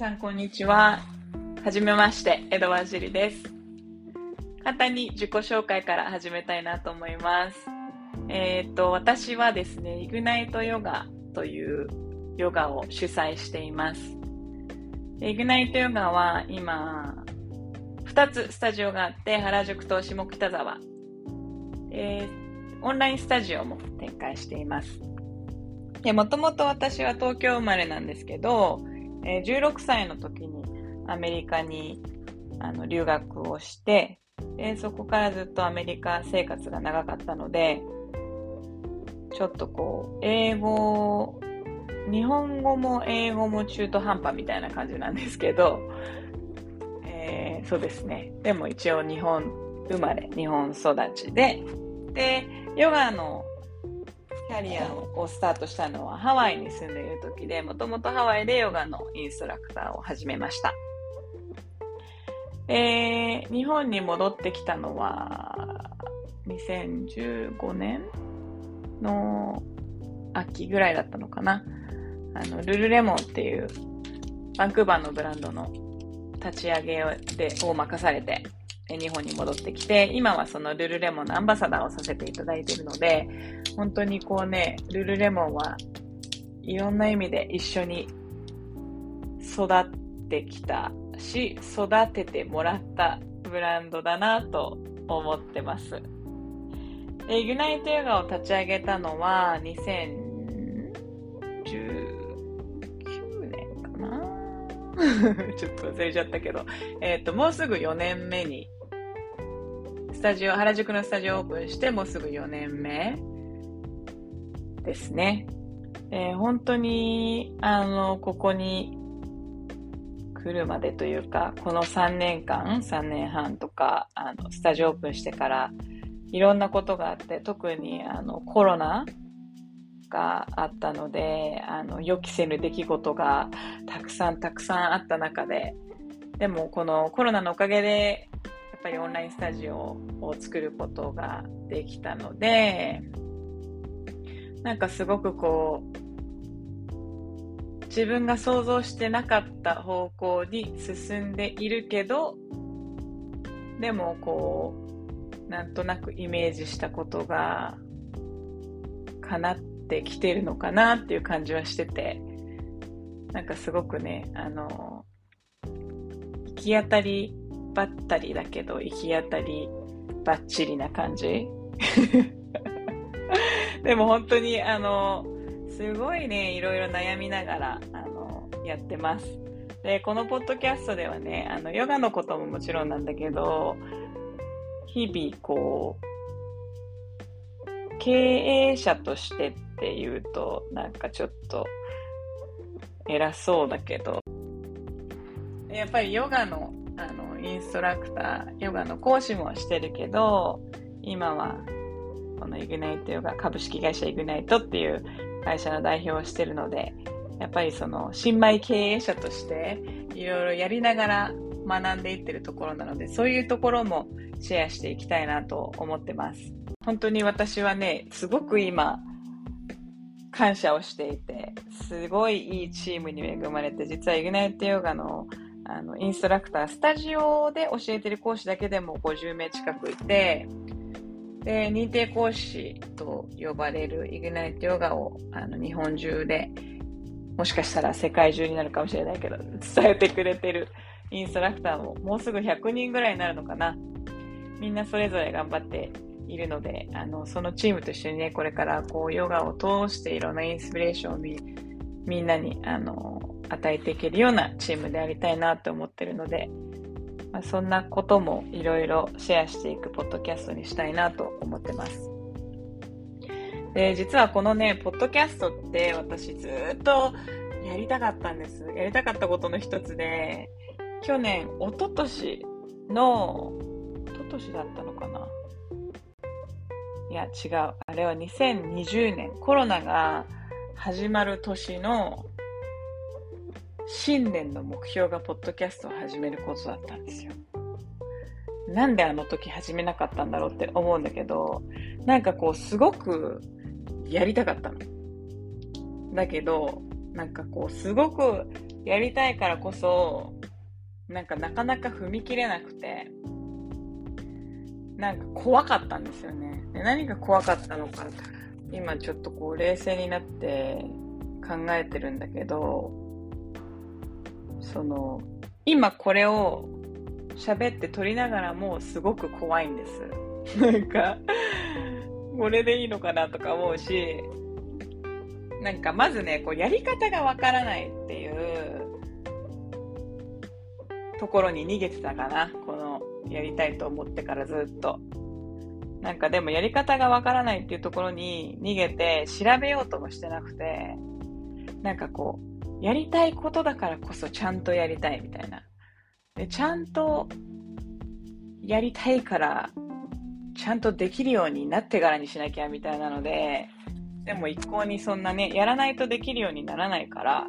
さん、こんにちは。はじめまして、江戸和尻です。簡単に自己紹介から始めたいなと思います。えっ、と、私はですね、イグナイトヨガというヨガを主催しています。イグナイトヨガは今、2つスタジオがあって、原宿と下北沢。えー、オンラインスタジオも展開しています。で、もともと私は東京生まれなんですけど、え、16歳の時にアメリカにあの留学をして、でそこからずっとアメリカ生活が長かったので、ちょっとこう、英語、日本語も英語も中途半端みたいな感じなんですけど、えー、そうですね。でも一応日本生まれ、日本育ちで、で、ヨガのキャリアをスタートしたのはハワイに住んでいる時で、もともとハワイでヨガのインストラクターを始めました。えー、日本に戻ってきたのは2015年の秋ぐらいだったのかな。あの、ルルレモンっていうバンクーバーのブランドの立ち上げでを任されて日本に戻ってきて、今はそのルルレモンのアンバサダーをさせていただいているので、本当にこうね、ルルレモンはいろんな意味で一緒に育ってきたし、育ててもらったブランドだなと思ってます。で、ユナイトヨガを立ち上げたのは2019年かな？ちょっと忘れちゃったけど、えっ、ー、と、もうすぐ4年目にスタジオ、原宿のスタジオオープンしてもうすぐ4年目ですね。えー、本当に、あの、ここに来るまでというか、この3年間、3年半とか、あの、スタジオオープンしてから、いろんなことがあって、特にあの、コロナがあったので、あの、予期せぬ出来事がたくさんたくさんあった中で、でもこのコロナのおかげでぱりオンラインスタジオを作ることができたので、なんかすごくこう、自分が想像してなかった方向に進んでいるけど、でもこう、なんとなくイメージしたことが叶ってきてるのかなっていう感じはしてて、なんかすごくね、あの、行き当たりばったりだけど行き当たりばっちりな感じ。でも本当にあのすごいねいろいろ悩みながらあのやってます。でこのポッドキャストではねあのヨガのことももちろんなんだけど日々こう経営者としてっていうとなんかちょっと偉そうだけどやっぱりヨガのあのインストラクター、ヨガの講師もしてるけど、今はこのイグナイトヨガ株式会社イグナイトっていう会社の代表をしてるので、やっぱりその新米経営者としていろいろやりながら学んでいってるところなので、そういうところもシェアしていきたいなと思ってます。本当に私はね、すごく今、感謝をしていて、すごいいいチームに恵まれて、実はイグナイトヨガのあのインストラクター、スタジオで教えてる講師だけでも50名近くいて、で、認定講師と呼ばれるイグナイトヨガをあの日本中で、もしかしたら世界中になるかもしれないけど、伝えてくれてるインストラクターももうすぐ100人ぐらいになるのかな。みんなそれぞれ頑張っているので、あの、そのチームと一緒にね、これからこうヨガを通していろんなインスピレーションをみみんなに、あの、与えていけるようなチームでありたいなと思ってるので、まあ、そんなこともいろいろシェアしていくポッドキャストにしたいなと思ってます。で、実はこのね、ポッドキャストって私ずっとやりたかったんです。やりたかったことの一つで、去年、一昨年の、一昨年だったのかないや、違う。あれは2020年、コロナが始まる年の新年の目標がポッドキャストを始めることだったんですよ。なんであの時始めなかったんだろうって思うんだけど、なんかこうすごくやりたかったの。だけど、なんかこうすごくやりたいからこそ、なんかなかなか踏み切れなくて、なんか怖かったんですよね。で何が怖かったのか、今ちょっとこう冷静になって考えてるんだけど、その、今これを喋って撮りながらもすごく怖いんです。なんか、これでいいのかなとか思うし、なんかまずね、こうやり方がわからないっていうところに逃げてたかな。このやりたいと思ってからずっと。なんかでもやり方がわからないっていうところに逃げて調べようともしてなくて、なんかこう、やりたいことだからこそちゃんとやりたいみたいな。で、ちゃんとやりたいから、ちゃんとできるようになってからにしなきゃみたいなので、でも一向にそんなね、やらないとできるようにならないから、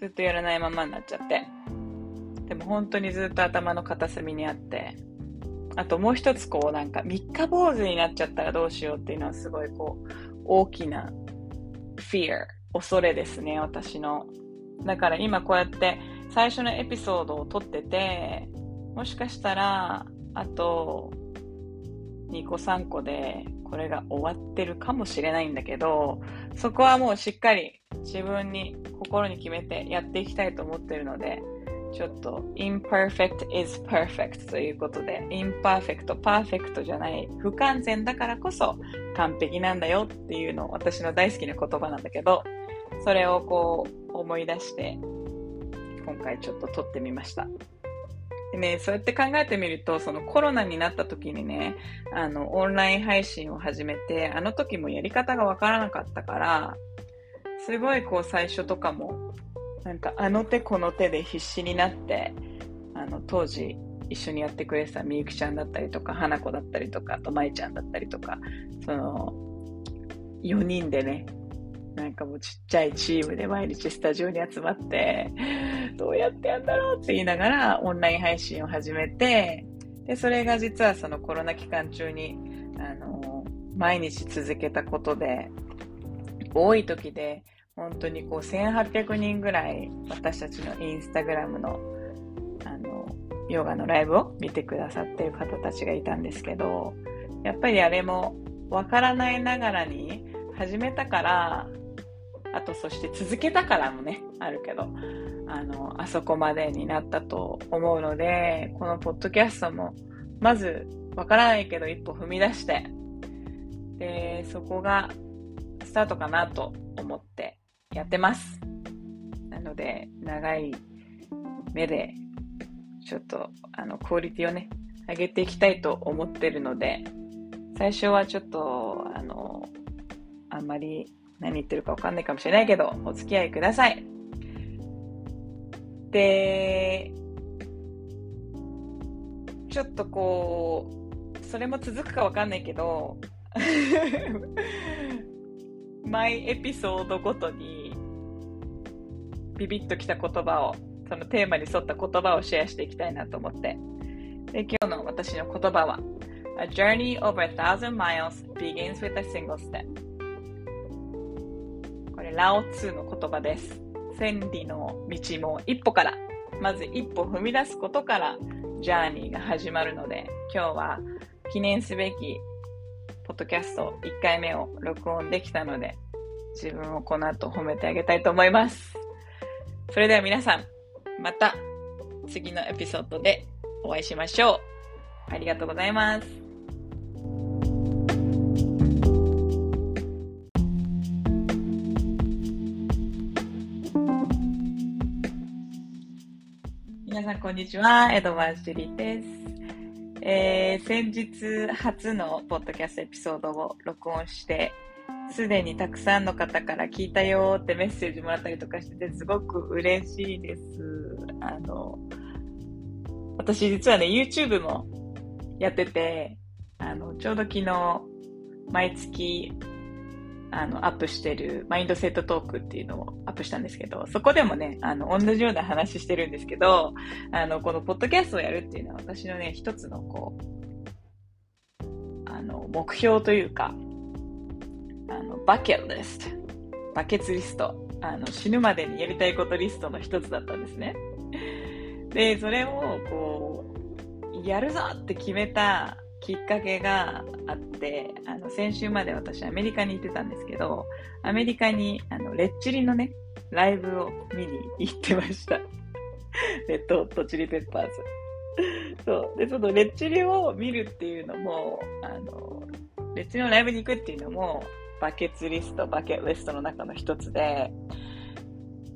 ずっとやらないままになっちゃって。でも本当にずっと頭の片隅にあって、あともう一つこうなんか三日坊主になっちゃったらどうしようっていうのはすごいこう大きな fear 恐れですね私の。だから今こうやって最初のエピソードを撮っててもしかしたらあと2個3個でこれが終わってるかもしれないんだけどそこはもうしっかり自分に心に決めてやっていきたいと思ってるのでちょっと imperfect is perfect ということで imperfect、perfect じゃない不完全だからこそ完璧なんだよっていうのを私の大好きな言葉なんだけどそれをこう思い出して今回ちょっと撮ってみました。でね、そうやって考えてみると、そのコロナになった時にね、あの、オンライン配信を始めて、あの時もやり方がわからなかったから、すごいこう最初とかもなんかあの手この手で必死になってあの当時一緒にやってくれてたみゆきちゃんだったりとか花子だったりとかあとまいちゃんだったりとかその4人でねなんかもうちっちゃいチームで毎日スタジオに集まってどうやってやんだろうって言いながらオンライン配信を始めてでそれが実はそのコロナ期間中にあの毎日続けたことで多い時で本当にこう1800人ぐらい私たちのインスタグラムのあのヨガのライブを見てくださってる方たちがいたんですけどやっぱりあれもわからないながらに始めたからあとそして続けたからもねあるけどあのあそこまでになったと思うのでこのポッドキャストもまずわからないけど一歩踏み出してでそこがスタートかなと思ってやってます。なので、長い目で、ちょっと、あの、クオリティをね、上げていきたいと思ってるので、最初はちょっと、あの、あんまり何言ってるかわかんないかもしれないけど、お付き合いください。で、ちょっとこう、それも続くかわかんないけど、毎エピソードごとにビビッときた言葉を、そのテーマに沿った言葉をシェアしていきたいなと思って。で、今日の私の言葉は、A journey over a thousand miles begins with a single step. ラオツーの言葉です。千里の道も一歩から、まず一歩踏み出すことから、ジャーニーが始まるので、今日は記念すべきポッドキャスト1回目を録音できたので、自分をこの後褒めてあげたいと思います。それでは皆さん、また次のエピソードでお会いしましょう。ありがとうございます。皆さん、こんにちは。エドワーズ・ジュリーです。えー、先日初のポッドキャストエピソードを録音して、すでにたくさんの方から聞いたよってメッセージもらったりとかしてて、すごく嬉しいです。あの、私実はね、YouTube もやってて、あの、ちょうど昨日、毎月あの、アップしてるマインドセットトークっていうのをアップしたんですけど、そこでもね、あの、同じような話してるんですけど、あの、このポッドキャストをやるっていうのは私のね、一つのこう、あの、目標というか、あの、バケットリスト、バケツリストあの死ぬまでにやりたいことリストの一つだったんですね。で、それをこう、やるぞって決めたきっかけがあって、あの、先週まで私アメリカに行ってたんですけど、アメリカに、あの、レッチリのね、ライブを見に行ってました。レッドホットチリペッパーズ。そう。で、そのレッチリを見るっていうのも、あの、レッチリのライブに行くっていうのも、バケツリスト、バケットリストの中の一つで、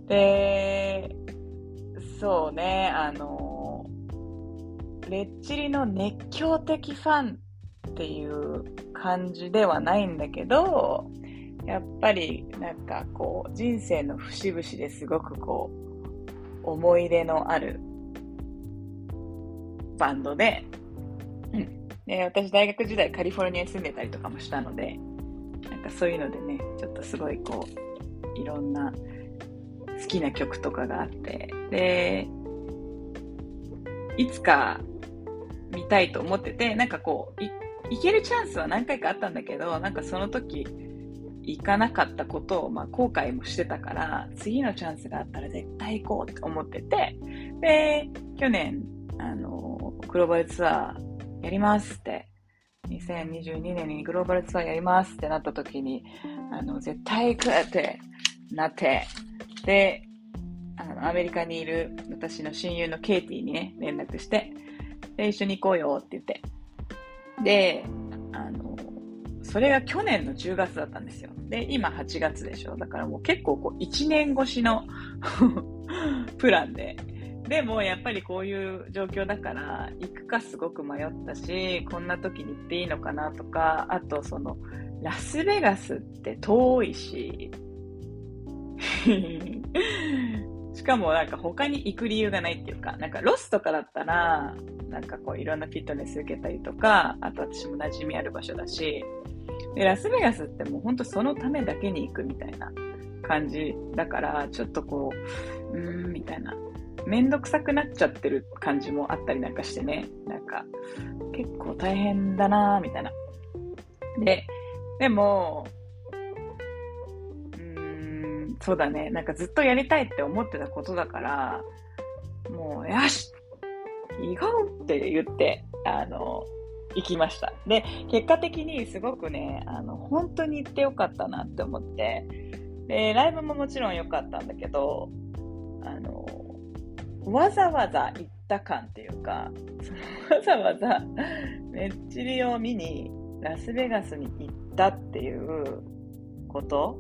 で、そうね、あの、レッチリの熱狂的ファンっていう感じではないんだけど、やっぱりなんかこう人生の節々ですごくこう思い出のあるバンドで、うん、で私大学時代カリフォルニアに住んでたりとかもしたのでなんかそういうのでねちょっとすごいこういろんな好きな曲とかがあってでいつか見たいと思っててなんかこういけるチャンスは何回かあったんだけどなんかその時行かなかったことを、まあ、後悔もしてたから、次のチャンスがあったら絶対行こうって思ってて、で、去年、あの、グローバルツアーやりますって、2022年にグローバルツアーやりますってなった時に、あの、絶対行くってなって、で、あの、アメリカにいる私の親友のケイティにね、連絡して、で、一緒に行こうよって言って。で、あの、それが去年の10月だったんですよ。で、今8月でしょ。だからもう結構こう1年越しの プランで。でもやっぱりこういう状況だから行くかすごく迷ったし、こんな時に行っていいのかなとか、あとそのラスベガスって遠いし、しかもなんか他に行く理由がないっていうか、なんかロスとかだったら、なんかこういろんなフィットネス受けたりとか、あと私も馴染みある場所だし、で、ラスベガスってもうほんとそのためだけに行くみたいな感じだから、ちょっとこう、うーん、みたいな。めんどくさくなっちゃってる感じもあったりなんかしてね。なんか、結構大変だなーみたいな。で、でも、そうだね。なんかずっとやりたいって思ってたことだから、もう、よし行こうって言って、あの、行きました。で、結果的にすごくね、あの、本当に行ってよかったなって思って、で、ライブももちろん良かったんだけど、あの、わざわざ行った感っていうか、わざわざメッチリを見にラスベガスに行ったっていうこと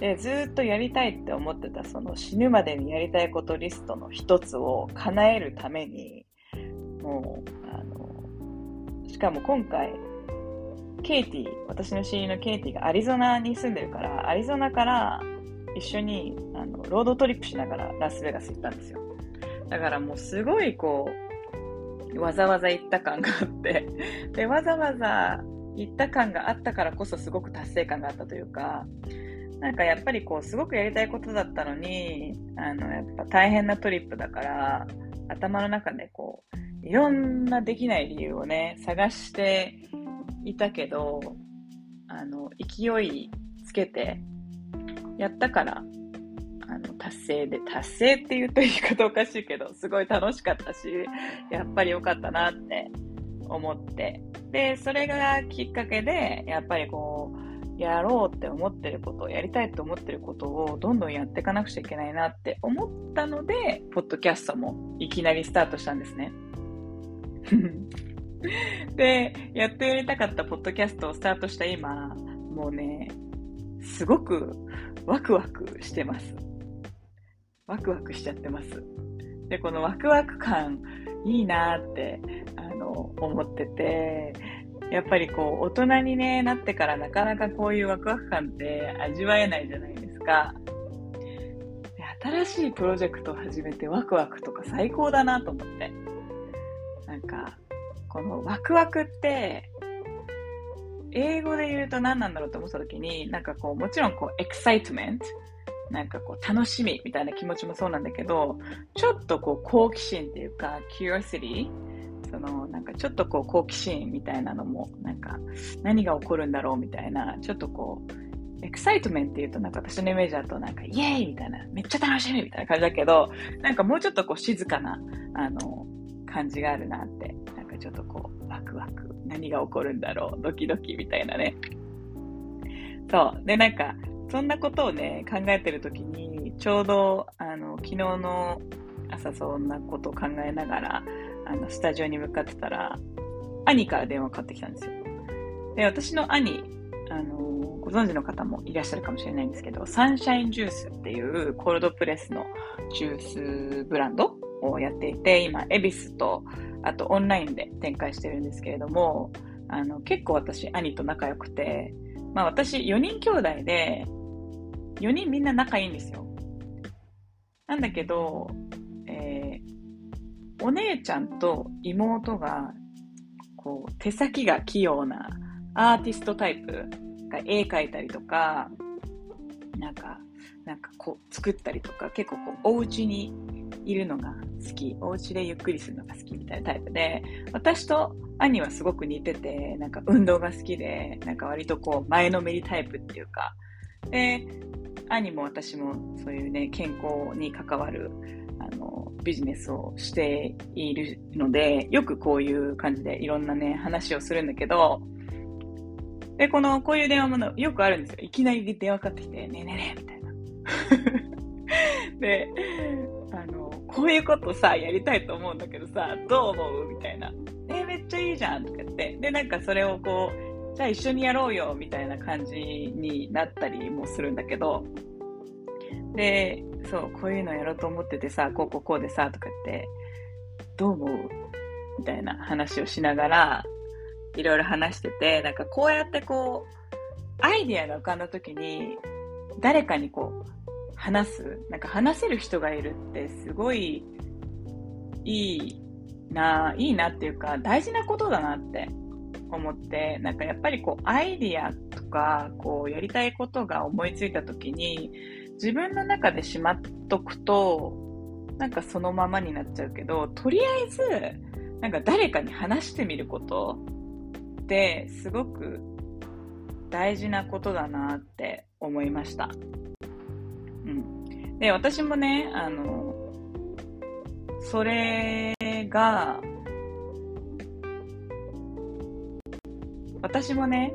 で、ずっとやりたいって思ってたその死ぬまでにやりたいことリストの一つを叶えるために、もうあのしかも今回、ケイティ、私の親友のケイティがアリゾナに住んでるから、アリゾナから一緒にあのロードトリップしながらラスベガス行ったんですよ。だからもうすごいこう、わざわざ行った感があって、で、わざわざ行った感があったからこそすごく達成感があったというか、なんかやっぱりこう、すごくやりたいことだったのに、あの、やっぱ大変なトリップだから、頭の中でこう、いろんなできない理由をね、探していたけど、あの、勢いつけてやったから、あの、達成で、達成って言うと言い方おかしいけど、すごい楽しかったし、やっぱり良かったなって思って。で、それがきっかけで、やっぱりこう、やろうって思ってること、やりたいと思ってることをどんどんやっていかなくちゃいけないなって思ったので、ポッドキャストもいきなりスタートしたんですね。で、やっとやりたかったポッドキャストをスタートした今、もうね、すごくワクワクしてます。ワクワクしちゃってます。で、このワクワク感、いいなって、あの、思ってて、やっぱりこう、大人に、ね、なってからなかなかこういうワクワク感って味わえないじゃないですか。新しいプロジェクトを始めてワクワクとか最高だなと思って。なんか、このワクワクって、英語で言うと何なんだろうと思った時に、なんかこう、もちろんこう、エクサイトメント、なんかこう、楽しみみたいな気持ちもそうなんだけど、ちょっとこう、好奇心っていうか、curiosity の、なんかちょっとこう、好奇心みたいなのも、なんか、何が起こるんだろうみたいな、ちょっとこう、エクサイトメントって言うとなんか私のイメージだとなんかイエーイみたいな、めっちゃ楽しみみたいな感じだけど、なんかもうちょっとこう静かな、あの、感じがあるなって、なんかちょっとこう、ワクワク、何が起こるんだろう、ドキドキみたいなね。そう。で、なんか、そんなことをね、考えてるときに、ちょうど、あの、昨日の朝そんなことを考えながら、あの、スタジオに向かってたら、兄から電話かかってきたんですよ。で、私の兄、あの、ご存知の方もいらっしゃるかもしれないんですけど、サンシャインジュースっていうコールドプレスのジュースブランドをやっていて、今、恵比寿と、あとオンラインで展開してるんですけれども、あの、結構私、兄と仲良くて、まあ私、4人兄弟で、4人みんな仲いいんですよ。なんだけど、お姉ちゃんと妹が、こう、手先が器用なアーティストタイプが絵描いたりとか、なんか、なんかこう作ったりとか、結構こうお家にいるのが好き、お家でゆっくりするのが好きみたいなタイプで、私と兄はすごく似てて、なんか運動が好きで、なんか割とこう前のめりタイプっていうか、で、兄も私もそういうね、健康に関わる、あの、ビジネスをしているので、よくこういう感じでいろんなね、話をするんだけど、で、この、こういう電話もよくあるんですよ。いきなり電話かかってきて、ねえねえねえ、みたいな。で、あの、こういうことさ、やりたいと思うんだけどさ、どう思う？みたいな。えめっちゃいいじゃんとか言って。で、なんかそれをこう、じゃあ一緒にやろうよ、みたいな感じになったりもするんだけど、で、そう、こういうのやろうと思っててさ、こうこうこうでさ、とかって、どう思うみたいな話をしながら、いろいろ話してて、なんかこうやってこう、アイディアが浮かんだ時に、誰かにこう、話す、なんか話せる人がいるってすごいいいな、いいなっていうか大事なことだなって思って、なんかやっぱりこうアイディアとか、こうやりたいことが思いついた時に、自分の中でしまっとくと、なんかそのままになっちゃうけど、とりあえず、なんか誰かに話してみることってすごく大事なことだなって思いました。うん。で、私もね、あの、それが、私もね、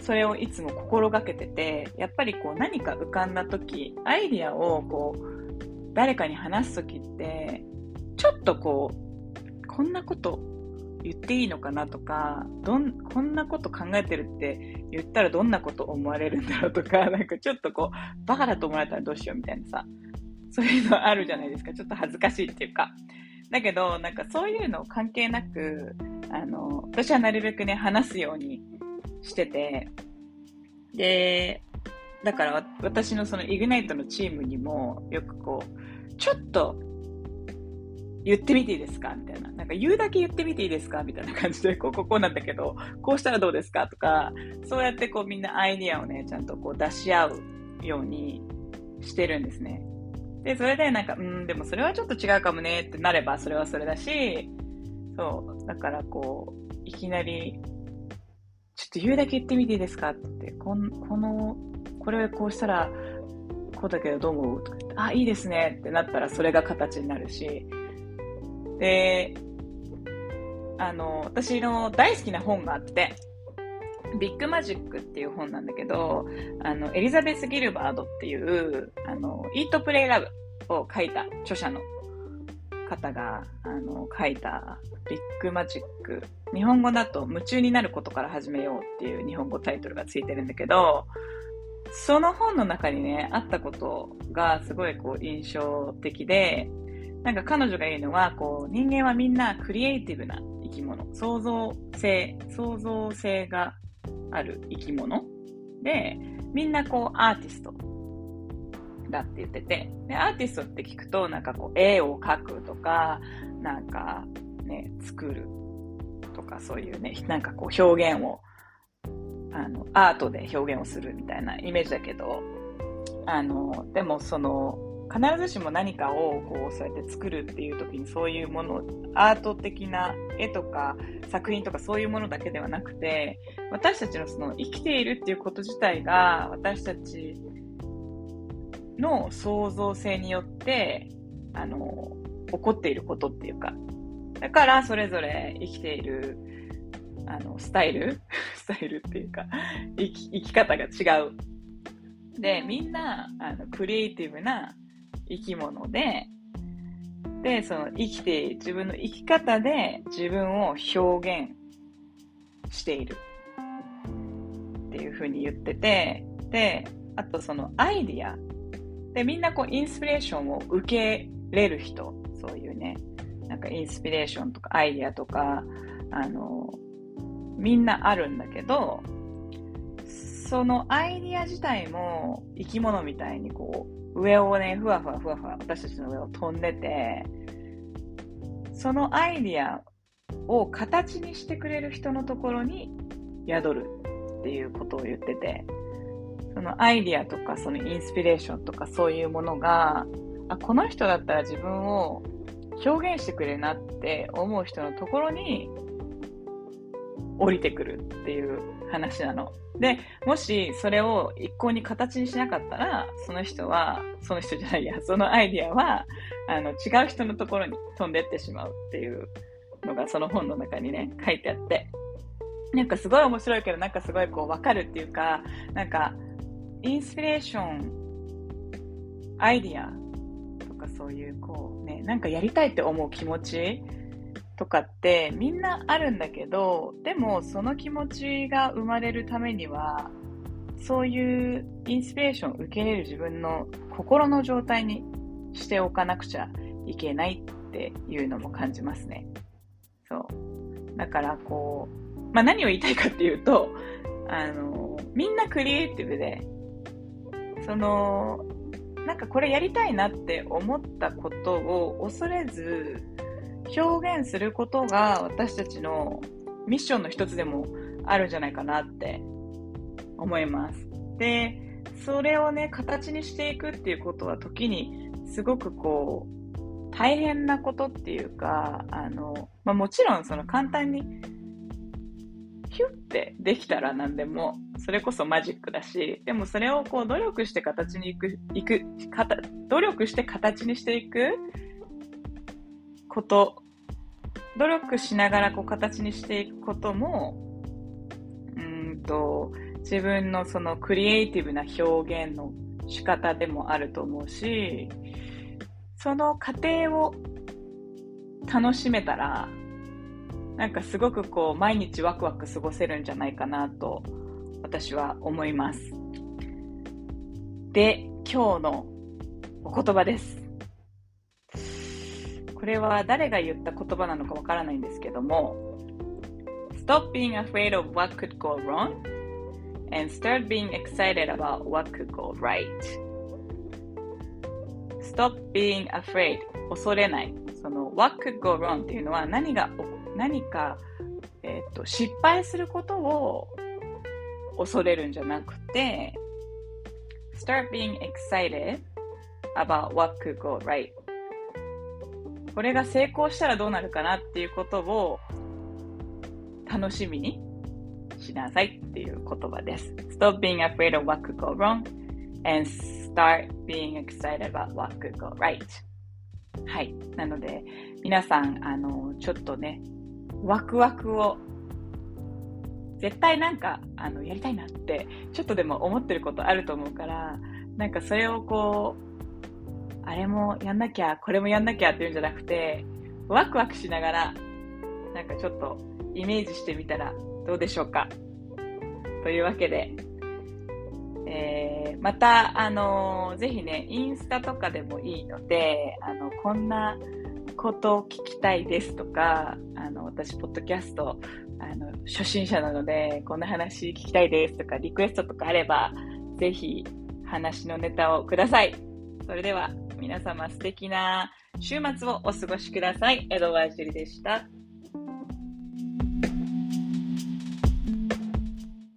それをいつも心がけてて、やっぱりこう何か浮かんだ時、アイディアをこう、誰かに話す時って、ちょっとこう、こんなこと言っていいのかなとか、どん、こんなこと考えてるって言ったらどんなこと思われるんだろうとか、なんかちょっとこう、バカだと思われたらどうしようみたいなさ、そういうのあるじゃないですか。ちょっと恥ずかしいっていうか。だけど、なんかそういうの関係なく、あの、私はなるべくね、話すようにしてて、で、だから私のそのイグナイトのチームにもよくこう、ちょっと言ってみていいですか？みたいな。なんか言うだけ言ってみていいですか？みたいな 感じで、こう、ここなんだけど、こうしたらどうですか？とか、そうやってこうみんなアイディアをね、ちゃんとこう出し合うようにしてるんですね。で、それでなんか、うん、でもそれはちょっと違うかもねってなれば、それはそれだし、そう、だからこう、いきなり、ちょっと言うだけ言ってみていいですか？って。言って、この、この、これこうしたら、こうだけどどう思う？とか、あ、いいですね。ってなったらそれが形になるし、で、あの、私の大好きな本があって、ビッグマジックっていう本なんだけど、あの、エリザベス・ギルバードっていう、あの、イート・プレイ・ラブを書いた著者の方が、あの、書いたビッグマジック。日本語だと夢中になることから始めようっていう日本語タイトルがついてるんだけど、その本の中にね、あったことがすごいこう印象的で、なんか彼女が言うのは、こう、人間はみんなクリエイティブな生き物。創造性、創造性がある生き物。で、みんなこう、アーティストだって言ってて、で、アーティストって聞くと、なんかこう、絵を描くとか、なんかね、作るか、そういうね、なんかこう、表現を、あの、アートで表現をするみたいなイメージだけど、あの、でもその、必ずしも何かをこうそうやって作るっていう時にそういうものアート的な絵とか作品とかそういうものだけではなくて私たちのその生きているっていうこと自体が私たちの創造性によってあの起こっていることっていうかだからそれぞれ生きているあのスタイル スタイルっていうか生き生き方が違う。でみんなあのクリエイティブな生き物で、で、その生きて、自分の生き方で自分を表現している。っていうふうに言ってて、で、あとそのアイディア。で、みんなこうインスピレーションを受けれる人、そういうね、なんかインスピレーションとかアイディアとか、あの、みんなあるんだけど、そのアイディア自体も生き物みたいにこう上をね、ふわふわふわふわ私たちの上を飛んでて、そのアイディアを形にしてくれる人のところに宿るっていうことを言ってて、そのアイディアとかそのインスピレーションとかそういうものが、あ、この人だったら自分を表現してくれるなって思う人のところに降りてくるっていう話なの。で、もしそれを一向に形にしなかったら、その人は、その人じゃないや、そのアイディアは、あの、違う人のところに飛んでってしまうっていうのがその本の中にね、書いてあって。なんかすごい面白いけど、なんかすごいこうわかるっていうか、なんか、インスピレーション、アイディアかそういうこうね、なんかやりたいって思う気持ちとかってみんなあるんだけどでもその気持ちが生まれるためにはそういうインスピレーションを受け入れる自分の心の状態にしておかなくちゃいけないっていうのも感じますね。そう。だからこう、まあ何を言いたいかっていうと、あの、みんなクリエイティブで、その、なんかこれやりたいなって思ったことを恐れず、表現することが私たちのミッションの一つでもあるんじゃないかなって思います。で、それをね、形にしていくっていうことは時にすごくこう、大変なことっていうか、あの、まあ、もちろんその簡単にヒュッてできたら何でも、それこそマジックだし、でもそれをこう努力して形にいく、いくかた、努力して形にしていくこと、努力しながらこう形にしていくことも、うんと、自分のそのクリエイティブな表現の仕方でもあると思うし、その過程を楽しめたら、なんかすごくこう毎日ワクワク過ごせるんじゃないかなと私は思います。で、今日のお言葉です。これは誰が言った言葉なのかわからないんですけども Stop being afraid of what could go wrong and start being excited about what could go right Stop being afraid 恐れないその what could go wrong っていうのは何が起何か、えーと、と失敗することを恐れるんじゃなくて start being excited about what could go right これが成功したらどうなるかなっていうことを楽しみにしなさいっていう言葉です。Stop being afraid of what could go wrong and start being excited about what could go right. はい。なので、皆さん、あの、ちょっとね、ワクワクを絶対なんか、あの、やりたいなって、ちょっとでも思ってることあると思うから、なんかそれをこう、あれもやんなきゃ、これもやんなきゃっていうんじゃなくて、ワクワクしながら、なんかちょっとイメージしてみたらどうでしょうか。というわけで、えー、また、あのー、ぜひね、インスタとかでもいいので、あの、こんなことを聞きたいですとか、あの、私、ポッドキャスト、あの、初心者なので、こんな話聞きたいですとか、リクエストとかあれば、ぜひ、話のネタをください。それでは、皆様素敵な週末をお過ごしください。江戸川樹里でした。